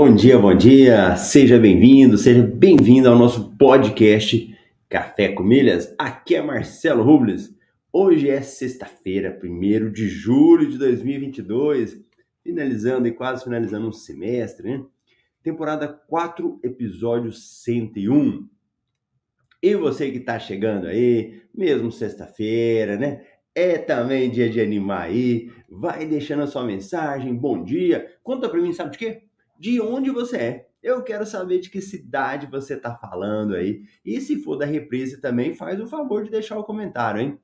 Bom dia, bom dia, seja bem-vindo, seja bem-vindo ao nosso podcast Café com Milhas. Aqui é Marcelo Rubles. Hoje é sexta-feira, 1 de julho de 2022, finalizando e quase finalizando um semestre, né? Temporada 4, episódio 101. E você que tá chegando aí, mesmo sexta-feira, né? É também dia de animar aí. Vai deixando a sua mensagem, bom dia. Conta pra mim, sabe de quê? De onde você é. Eu quero saber de que cidade você está falando aí. E se for da reprise também, faz o favor de deixar o comentário, hein?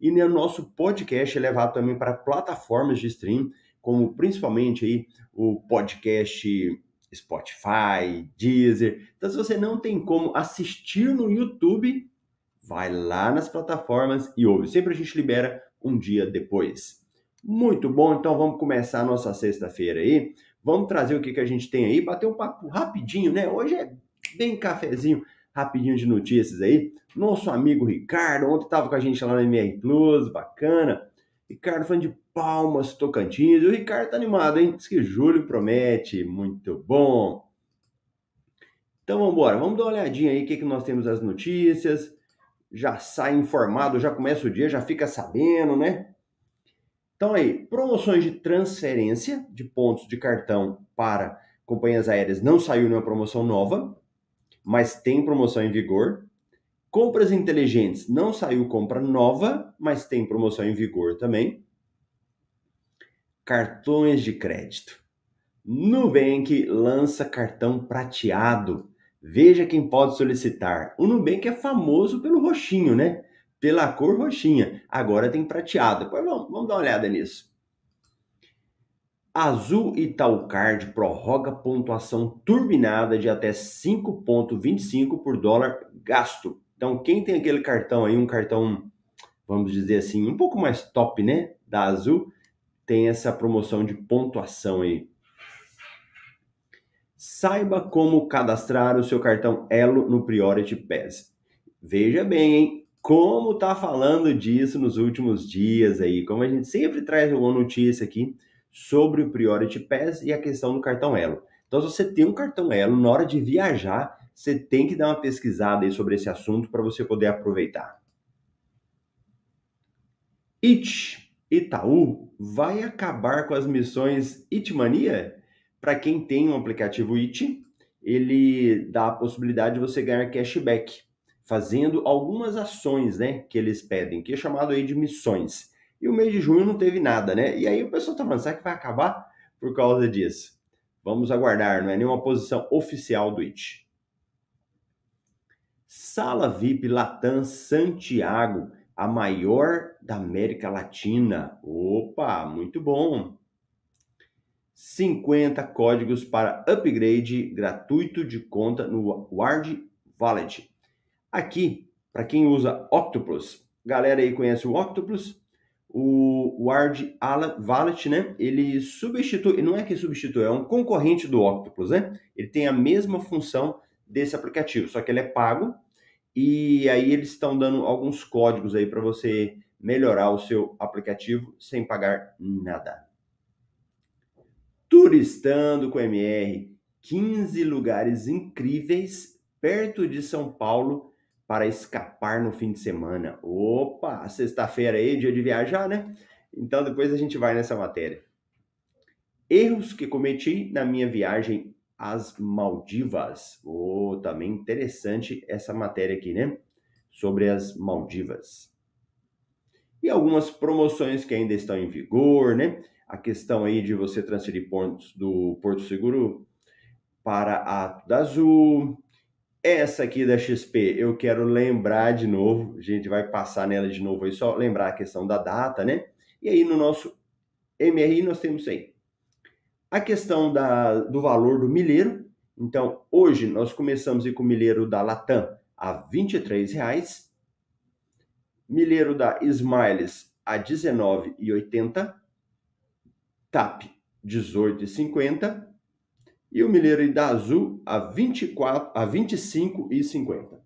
E no nosso podcast é levado também para plataformas de stream, como principalmente aí o podcast Spotify, Deezer. Então, se você não tem como assistir no YouTube, vai lá nas plataformas e ouve. Sempre a gente libera um dia depois. Muito bom, então vamos começar a nossa sexta-feira aí. Vamos trazer o que, que a gente tem aí, bater um papo rapidinho, né? Hoje é bem cafezinho, rapidinho de notícias aí. Nosso amigo Ricardo, ontem estava com a gente lá na MR Plus, bacana. Ricardo falando de Palmas, Tocantins. E o Ricardo tá animado, hein? Diz que julho promete, muito bom. Então vamos embora, vamos dar uma olhadinha aí o que, que nós temos as notícias. Já sai informado, já começa o dia, já fica sabendo, né? Então aí, promoções de transferência de pontos de cartão para companhias aéreas não saiu nenhuma promoção nova, mas tem promoção em vigor. Compras inteligentes não saiu compra nova, mas tem promoção em vigor também. Cartões de crédito. Nubank lança cartão prateado. Veja quem pode solicitar. O Nubank é famoso pelo roxinho, né? Pela cor roxinha. Agora tem prateado. Depois vamos, vamos dar uma olhada nisso. Azul Itaúcard prorroga pontuação turbinada de até 5,25 por dólar gasto. Então, quem tem aquele cartão aí, um cartão, vamos dizer assim, um pouco mais top, né? Da Azul, tem essa promoção de pontuação aí. Saiba como cadastrar o seu cartão Elo no Priority Pass. Veja bem, hein? Como tá falando disso nos últimos dias aí, como a gente sempre traz uma notícia aqui sobre o Priority Pass e a questão do cartão Elo. Então, se você tem um cartão Elo, na hora de viajar, você tem que dar uma pesquisada aí sobre esse assunto para você poder aproveitar. It, Itaú, vai acabar com as missões Itmania? Para quem tem um aplicativo It, ele dá a possibilidade de você ganhar cashback fazendo algumas ações, né, que eles pedem, que é chamado aí de missões. E o mês de junho não teve nada, né? E aí o pessoal tá falando, será que vai acabar por causa disso? Vamos aguardar, não é nenhuma posição oficial do IT. Sala VIP Latam Santiago, a maior da América Latina. Opa, muito bom. 50 códigos para upgrade gratuito de conta no Ward Wallet. Aqui, para quem usa Octopus, galera aí conhece o Octopus, o Ward Wallet, né? Ele substitui, não é que substitui, é um concorrente do Octopus, né? Ele tem a mesma função desse aplicativo, só que ele é pago e aí eles estão dando alguns códigos aí para você melhorar o seu aplicativo sem pagar nada. Turistando com MR, 15 lugares incríveis perto de São Paulo para escapar no fim de semana. Opa, sexta-feira aí, dia de viajar, né? Então depois a gente vai nessa matéria. Erros que cometi na minha viagem as Maldivas. Oh, também interessante essa matéria aqui, né? Sobre as Maldivas. E algumas promoções que ainda estão em vigor, né? A questão aí de você transferir pontos do Porto Seguro para a Azul. Essa aqui da XP, eu quero lembrar de novo, a gente vai passar nela de novo aí, só lembrar a questão da data, né? E aí no nosso MRI nós temos aí a questão da, do valor do milheiro. Então, hoje nós começamos com o milheiro da Latam a R$ 23,00, milheiro da Smiles a R$ 19,80, TAP R$ 18,50 e o milheiro da Azul a, 24, a R$ 25,50.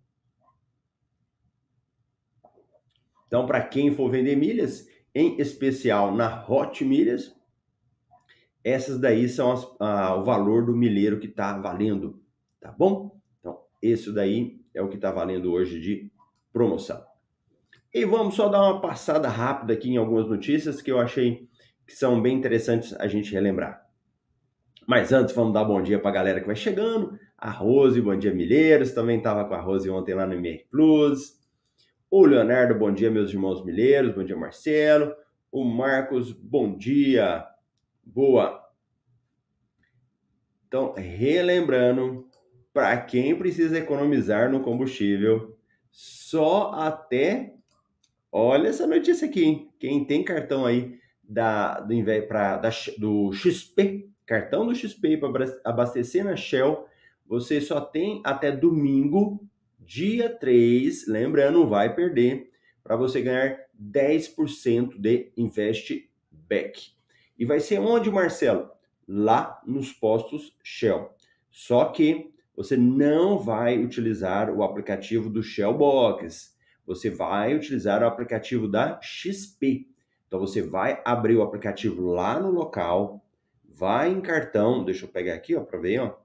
Então, para quem for vender milhas, em especial na Hot Milhas, essas daí são as, ah, o valor do milheiro que está valendo, tá bom? Então, esse daí é o que está valendo hoje de promoção. E vamos só dar uma passada rápida aqui em algumas notícias que eu achei que são bem interessantes a gente relembrar. Mas antes, vamos dar bom dia para a galera que vai chegando. A Rose, bom dia, Milheiros. Também estava com a Rose ontem lá no MR Plus. O Leonardo, bom dia, meus irmãos Milheiros. Bom dia, Marcelo. O Marcos, bom dia. Boa. Então, relembrando, para quem precisa economizar no combustível, só até. Olha essa notícia aqui, hein? Quem tem cartão aí da, do, pra, da, do XP, cartão do XP para abastecer na Shell, você só tem até domingo, dia 3, lembrando, vai perder, para você ganhar 10% de investback. E vai ser onde, Marcelo? Lá nos postos Shell. Só que você não vai utilizar o aplicativo do Shell Box. Você vai utilizar o aplicativo da XP. Então você vai abrir o aplicativo lá no local, vai em cartão, deixa eu pegar aqui, ó, para ver, ó.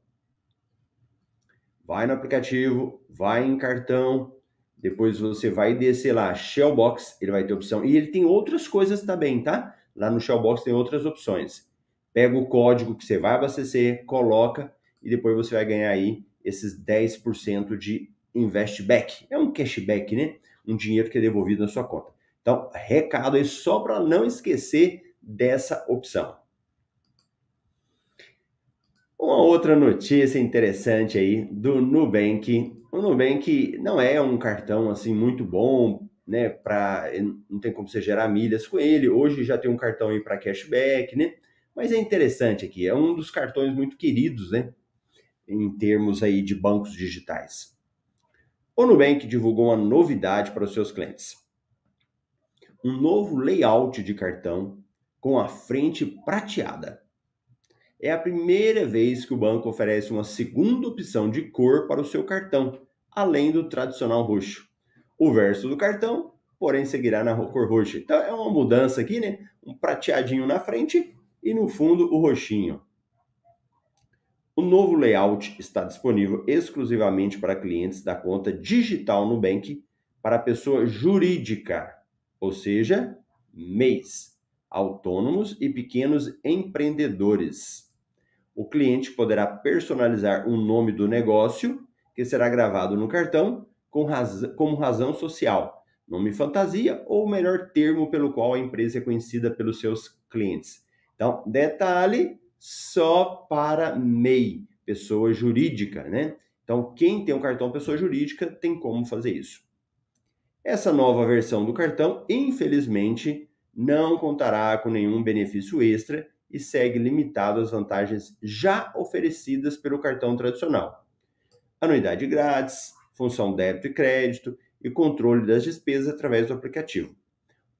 Vai no aplicativo, vai em cartão, depois você vai descer lá, Shell Box, ele vai ter opção. E ele tem outras coisas também, tá? Lá no Shellbox tem outras opções. Pega o código que você vai abastecer, coloca e depois você vai ganhar aí esses 10% de investback. É um cashback, né? Um dinheiro que é devolvido na sua conta. Então, recado aí só para não esquecer dessa opção. Uma outra notícia interessante aí do Nubank. O Nubank não é um cartão assim muito bom né, para não tem como você gerar milhas com ele. Hoje já tem um cartão aí para cashback, né? Mas é interessante aqui, é um dos cartões muito queridos, né, em termos aí de bancos digitais. O Nubank divulgou uma novidade para os seus clientes. Um novo layout de cartão com a frente prateada. É a primeira vez que o banco oferece uma segunda opção de cor para o seu cartão, além do tradicional roxo o verso do cartão, porém seguirá na cor roxa. Então é uma mudança aqui, né? Um prateadinho na frente e no fundo o roxinho. O novo layout está disponível exclusivamente para clientes da conta digital Nubank para pessoa jurídica, ou seja, MEIs, autônomos e pequenos empreendedores. O cliente poderá personalizar o nome do negócio, que será gravado no cartão, com como razão social, nome fantasia ou melhor termo pelo qual a empresa é conhecida pelos seus clientes. Então, detalhe só para MEI, pessoa jurídica, né? Então, quem tem um cartão pessoa jurídica tem como fazer isso. Essa nova versão do cartão, infelizmente, não contará com nenhum benefício extra e segue limitado às vantagens já oferecidas pelo cartão tradicional. Anuidade grátis, função débito e crédito e controle das despesas através do aplicativo.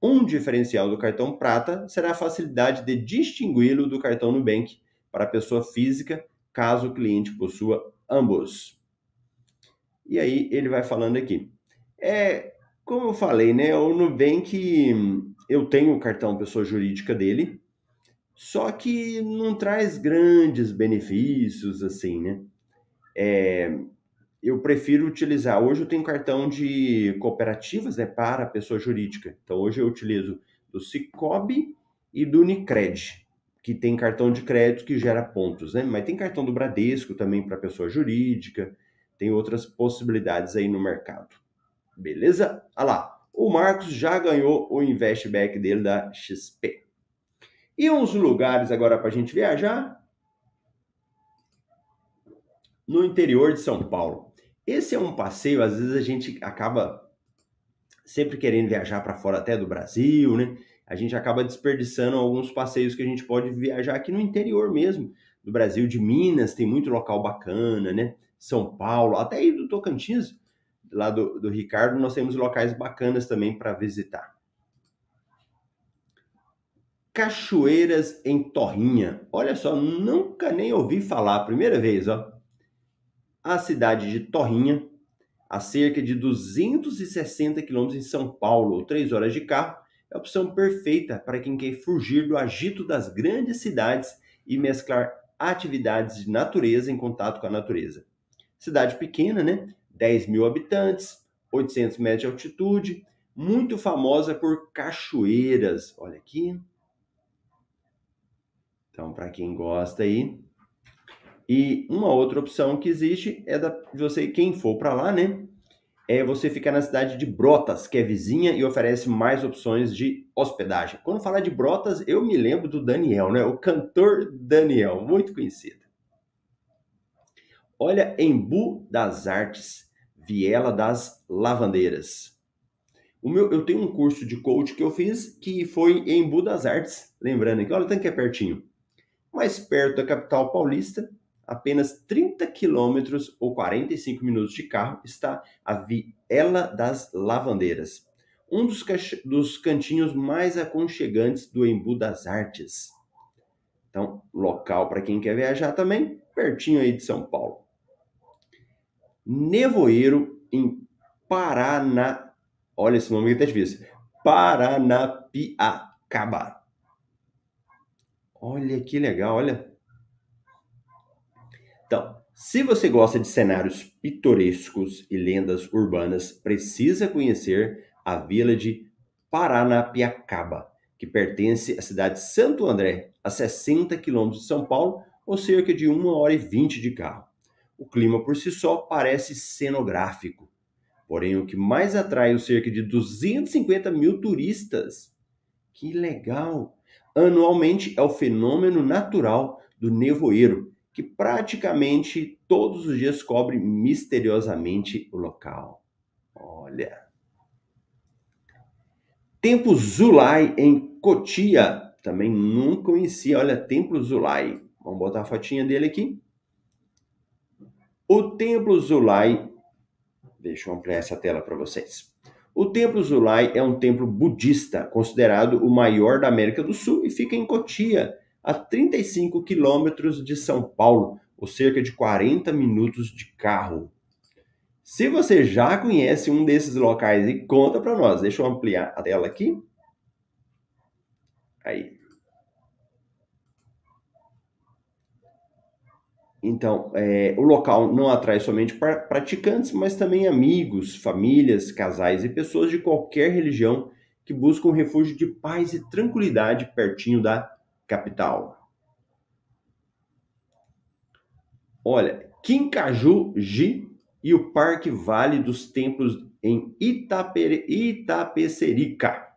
Um diferencial do cartão Prata será a facilidade de distingui-lo do cartão Nubank para a pessoa física, caso o cliente possua ambos. E aí ele vai falando aqui. É, como eu falei, né, o Nubank, eu tenho o cartão pessoa jurídica dele, só que não traz grandes benefícios assim, né? É, eu prefiro utilizar. Hoje eu tenho cartão de cooperativas né, para pessoa jurídica. Então hoje eu utilizo do Cicobi e do Unicred. que tem cartão de crédito que gera pontos, né? Mas tem cartão do Bradesco também para pessoa jurídica, tem outras possibilidades aí no mercado. Beleza? Olha lá, o Marcos já ganhou o investback dele da XP. E uns lugares agora para a gente viajar? No interior de São Paulo. Esse é um passeio, às vezes a gente acaba sempre querendo viajar para fora até do Brasil, né? A gente acaba desperdiçando alguns passeios que a gente pode viajar aqui no interior mesmo do Brasil, de Minas, tem muito local bacana, né? São Paulo, até aí do Tocantins, lá do, do Ricardo, nós temos locais bacanas também para visitar. Cachoeiras em Torrinha. Olha só, nunca nem ouvi falar, primeira vez, ó. A cidade de Torrinha a cerca de 260 quilômetros em São Paulo, ou 3 horas de carro, é a opção perfeita para quem quer fugir do agito das grandes cidades e mesclar atividades de natureza em contato com a natureza. Cidade pequena, né? 10 mil habitantes, 800 metros de altitude, muito famosa por cachoeiras. Olha aqui. Então, para quem gosta aí, e uma outra opção que existe é da você, quem for para lá, né? É você ficar na cidade de Brotas, que é vizinha e oferece mais opções de hospedagem. Quando falar de Brotas, eu me lembro do Daniel, né? O cantor Daniel, muito conhecido. Olha Embu das Artes, Viela das Lavandeiras. O meu, eu tenho um curso de coach que eu fiz que foi em Embu das Artes. Lembrando que olha, tanto que é pertinho. Mais perto da capital paulista, apenas 30 quilômetros ou 45 minutos de carro, está a Viela das Lavandeiras, um dos, dos cantinhos mais aconchegantes do Embu das Artes. Então, local para quem quer viajar também, pertinho aí de São Paulo. Nevoeiro, em Paraná. Olha esse nome que tá difícil. Paranapiacaba. Olha que legal, olha. Então, se você gosta de cenários pitorescos e lendas urbanas, precisa conhecer a vila de Paranapiacaba, que pertence à cidade de Santo André, a 60 quilômetros de São Paulo, ou cerca de 1 hora e 20 de carro. O clima por si só parece cenográfico, porém o que mais atrai os cerca de 250 mil turistas. Que legal! Anualmente é o fenômeno natural do nevoeiro, que praticamente todos os dias cobre misteriosamente o local. Olha. Templo Zulai em Cotia. Também nunca conhecia. Olha, Templo Zulai. Vamos botar a fotinha dele aqui. O Templo Zulai. Deixa eu ampliar essa tela para vocês. O Templo Zulai é um templo budista, considerado o maior da América do Sul e fica em Cotia, a 35 quilômetros de São Paulo, ou cerca de 40 minutos de carro. Se você já conhece um desses locais e conta para nós, deixa eu ampliar a tela aqui. Aí. Então, é, o local não atrai somente praticantes, mas também amigos, famílias, casais e pessoas de qualquer religião que buscam um refúgio de paz e tranquilidade pertinho da capital. Olha, Quincaju-Gi e o Parque Vale dos Templos em Itapere, Itapecerica.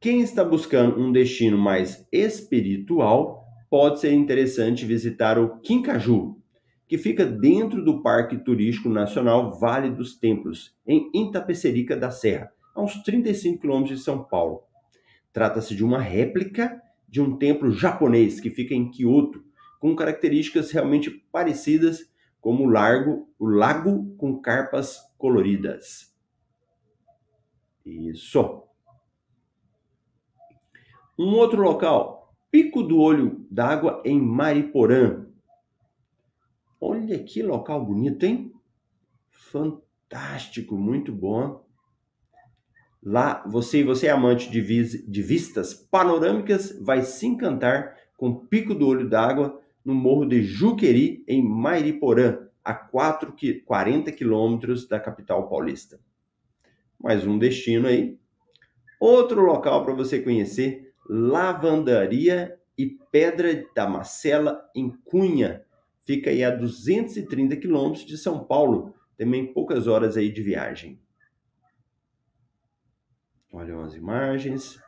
Quem está buscando um destino mais espiritual, pode ser interessante visitar o Quincaju, que fica dentro do Parque Turístico Nacional Vale dos Templos, em Itapecerica da Serra, a uns 35 quilômetros de São Paulo. Trata-se de uma réplica de um templo japonês que fica em Kyoto, com características realmente parecidas, como o, largo, o lago com carpas coloridas. Isso. Um outro local, Pico do Olho d'Água em Mariporã. Olha que local bonito, hein? Fantástico, muito bom. Lá, você e você é amante de, vis, de vistas panorâmicas, vai se encantar com Pico do Olho d'Água no Morro de Juqueri, em Mairiporã, a 4, 40 quilômetros da capital paulista. Mais um destino aí. Outro local para você conhecer, Lavandaria e Pedra da Macela, em Cunha. Fica aí a 230 quilômetros de São Paulo, também poucas horas aí de viagem. Olha as imagens.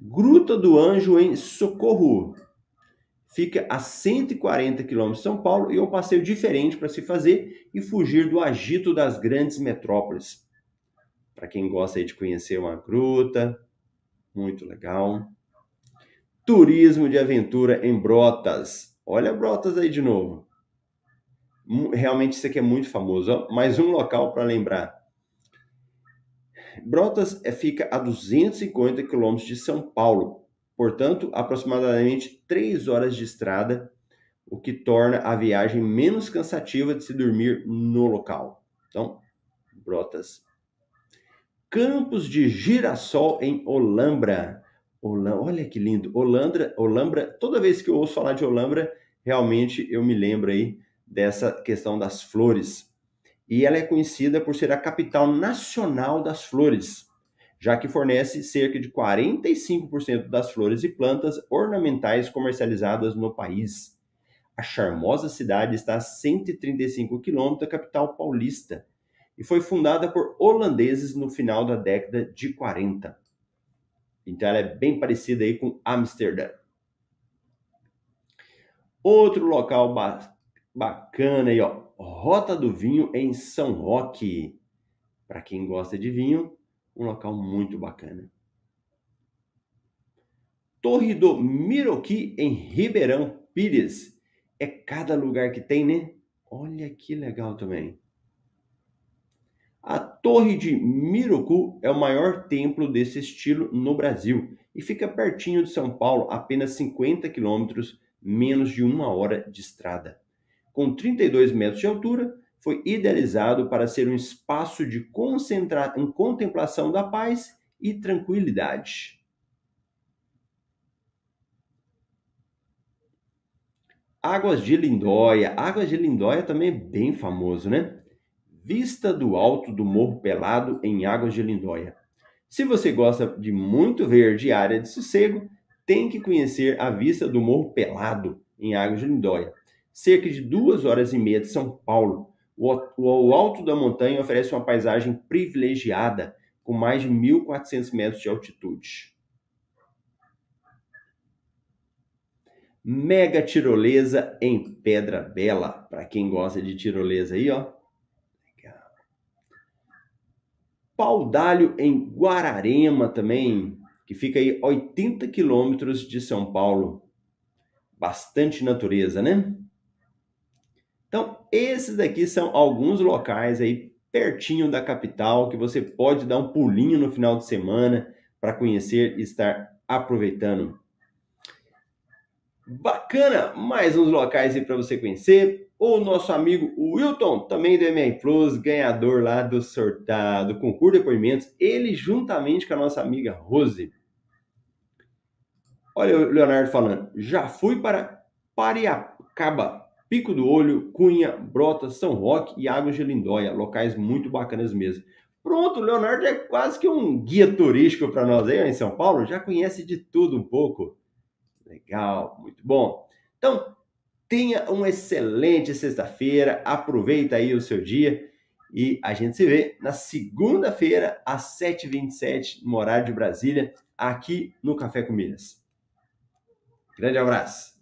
Gruta do Anjo em Socorro. Fica a 140 quilômetros de São Paulo e é um passeio diferente para se fazer e fugir do agito das grandes metrópoles. Para quem gosta de conhecer uma gruta, muito legal. Turismo de aventura em Brotas. Olha Brotas aí de novo. Realmente isso aqui é muito famoso. Mais um local para lembrar. Brotas é, fica a 250 quilômetros de São Paulo, portanto, aproximadamente 3 horas de estrada, o que torna a viagem menos cansativa de se dormir no local. Então, Brotas. Campos de Girassol em Olambra. Olam, olha que lindo. Olandra, Olambra, toda vez que eu ouço falar de Olambra, realmente eu me lembro aí dessa questão das flores e ela é conhecida por ser a capital nacional das flores, já que fornece cerca de 45% das flores e plantas ornamentais comercializadas no país. A charmosa cidade está a 135 quilômetros da capital paulista e foi fundada por holandeses no final da década de 40. Então ela é bem parecida aí com Amsterdã. Outro local bacana aí, ó, Rota do Vinho em São Roque. Para quem gosta de vinho, um local muito bacana. Torre do Miroqui em Ribeirão Pires. É cada lugar que tem, né? Olha que legal também. A Torre de Mirocu é o maior templo desse estilo no Brasil e fica pertinho de São Paulo, apenas 50 quilômetros, menos de uma hora de estrada com 32 metros de altura, foi idealizado para ser um espaço de concentra... em contemplação da paz e tranquilidade. Águas de Lindóia. Águas de Lindóia também é bem famoso, né? Vista do alto do Morro Pelado em Águas de Lindóia. Se você gosta de muito verde e área de sossego, tem que conhecer a vista do Morro Pelado em Águas de Lindóia cerca de duas horas e meia de São Paulo. O, alto da montanha oferece uma paisagem privilegiada, com mais de 1.400 metros de altitude. Mega tirolesa em Pedra Bela, para quem gosta de tirolesa aí, ó. Legal. Paudalho em Guararema também, que fica aí 80 quilômetros de São Paulo. Bastante natureza, né? Então, esses daqui são alguns locais aí pertinho da capital que você pode dar um pulinho no final de semana para conhecer e estar aproveitando. Bacana, mais uns locais aí para você conhecer. O nosso amigo Wilton, também do MR Plus, ganhador lá do sorteio, do concurso de depoimentos, ele juntamente com a nossa amiga Rose. Olha o Leonardo falando, já fui para Pariacaba, Pico do Olho, Cunha, Brota, São Roque e Águas de Lindóia, locais muito bacanas mesmo. Pronto, o Leonardo é quase que um guia turístico para nós aí em São Paulo, já conhece de tudo um pouco. Legal, muito bom. Então, tenha uma excelente sexta-feira, aproveita aí o seu dia e a gente se vê na segunda-feira às 7h27 no horário de Brasília, aqui no Café com Milhas. Grande abraço!